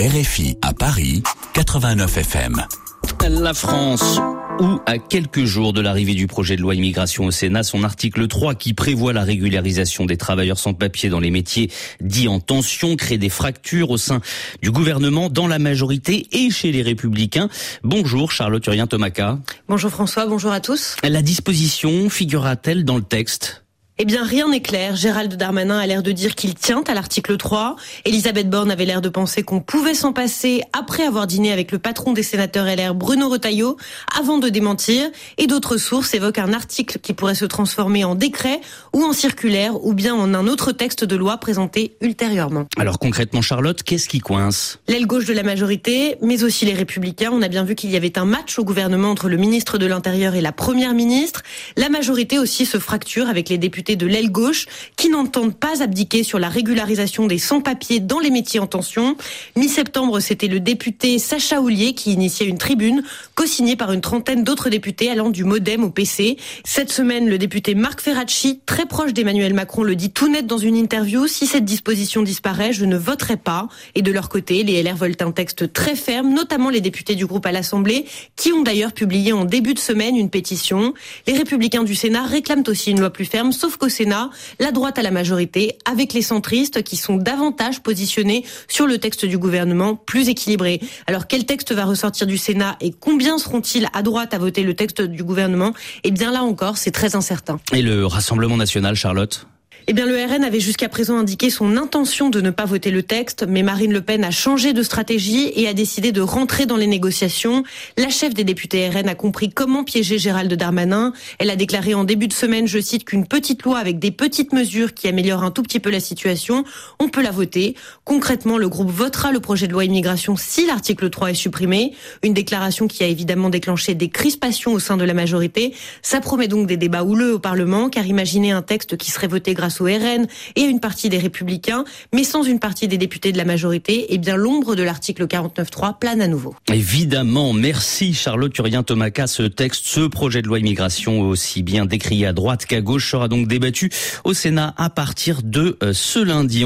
RFI à Paris, 89 FM. La France où, à quelques jours de l'arrivée du projet de loi immigration au Sénat, son article 3 qui prévoit la régularisation des travailleurs sans papier dans les métiers dits en tension crée des fractures au sein du gouvernement, dans la majorité et chez les républicains. Bonjour Charlotte Urien Tomaca. Bonjour François, bonjour à tous. La disposition figurera-t-elle dans le texte? Eh bien, rien n'est clair. Gérald Darmanin a l'air de dire qu'il tient à l'article 3. Elisabeth Borne avait l'air de penser qu'on pouvait s'en passer après avoir dîné avec le patron des sénateurs LR, Bruno Retailleau, avant de démentir. Et d'autres sources évoquent un article qui pourrait se transformer en décret ou en circulaire ou bien en un autre texte de loi présenté ultérieurement. Alors concrètement, Charlotte, qu'est-ce qui coince? L'aile gauche de la majorité, mais aussi les républicains. On a bien vu qu'il y avait un match au gouvernement entre le ministre de l'Intérieur et la première ministre. La majorité aussi se fracture avec les députés de l'aile gauche qui n'entendent pas abdiquer sur la régularisation des sans-papiers dans les métiers en tension. Mi-septembre, c'était le député Sacha Houlier qui initiait une tribune co-signée par une trentaine d'autres députés allant du modem au PC. Cette semaine, le député Marc Ferracci, très proche d'Emmanuel Macron, le dit tout net dans une interview. Si cette disposition disparaît, je ne voterai pas. Et de leur côté, les LR veulent un texte très ferme, notamment les députés du groupe à l'Assemblée, qui ont d'ailleurs publié en début de semaine une pétition. Les républicains du Sénat réclament aussi une loi plus ferme, sauf qu'au Sénat, la droite a la majorité, avec les centristes qui sont davantage positionnés sur le texte du gouvernement, plus équilibré. Alors quel texte va ressortir du Sénat et combien seront-ils à droite à voter le texte du gouvernement? Eh bien là encore, c'est très incertain. Et le Rassemblement national, Charlotte? Eh bien, le RN avait jusqu'à présent indiqué son intention de ne pas voter le texte, mais Marine Le Pen a changé de stratégie et a décidé de rentrer dans les négociations. La chef des députés RN a compris comment piéger Gérald Darmanin. Elle a déclaré en début de semaine, je cite, qu'une petite loi avec des petites mesures qui améliorent un tout petit peu la situation, on peut la voter. Concrètement, le groupe votera le projet de loi immigration si l'article 3 est supprimé. Une déclaration qui a évidemment déclenché des crispations au sein de la majorité. Ça promet donc des débats houleux au Parlement, car imaginez un texte qui serait voté au RN et une partie des Républicains, mais sans une partie des députés de la majorité, eh bien l'ombre de l'article 49.3 plane à nouveau. Évidemment, merci Charlotte Urien Tomaca. Ce texte, ce projet de loi immigration aussi bien décrié à droite qu'à gauche sera donc débattu au Sénat à partir de euh, ce lundi.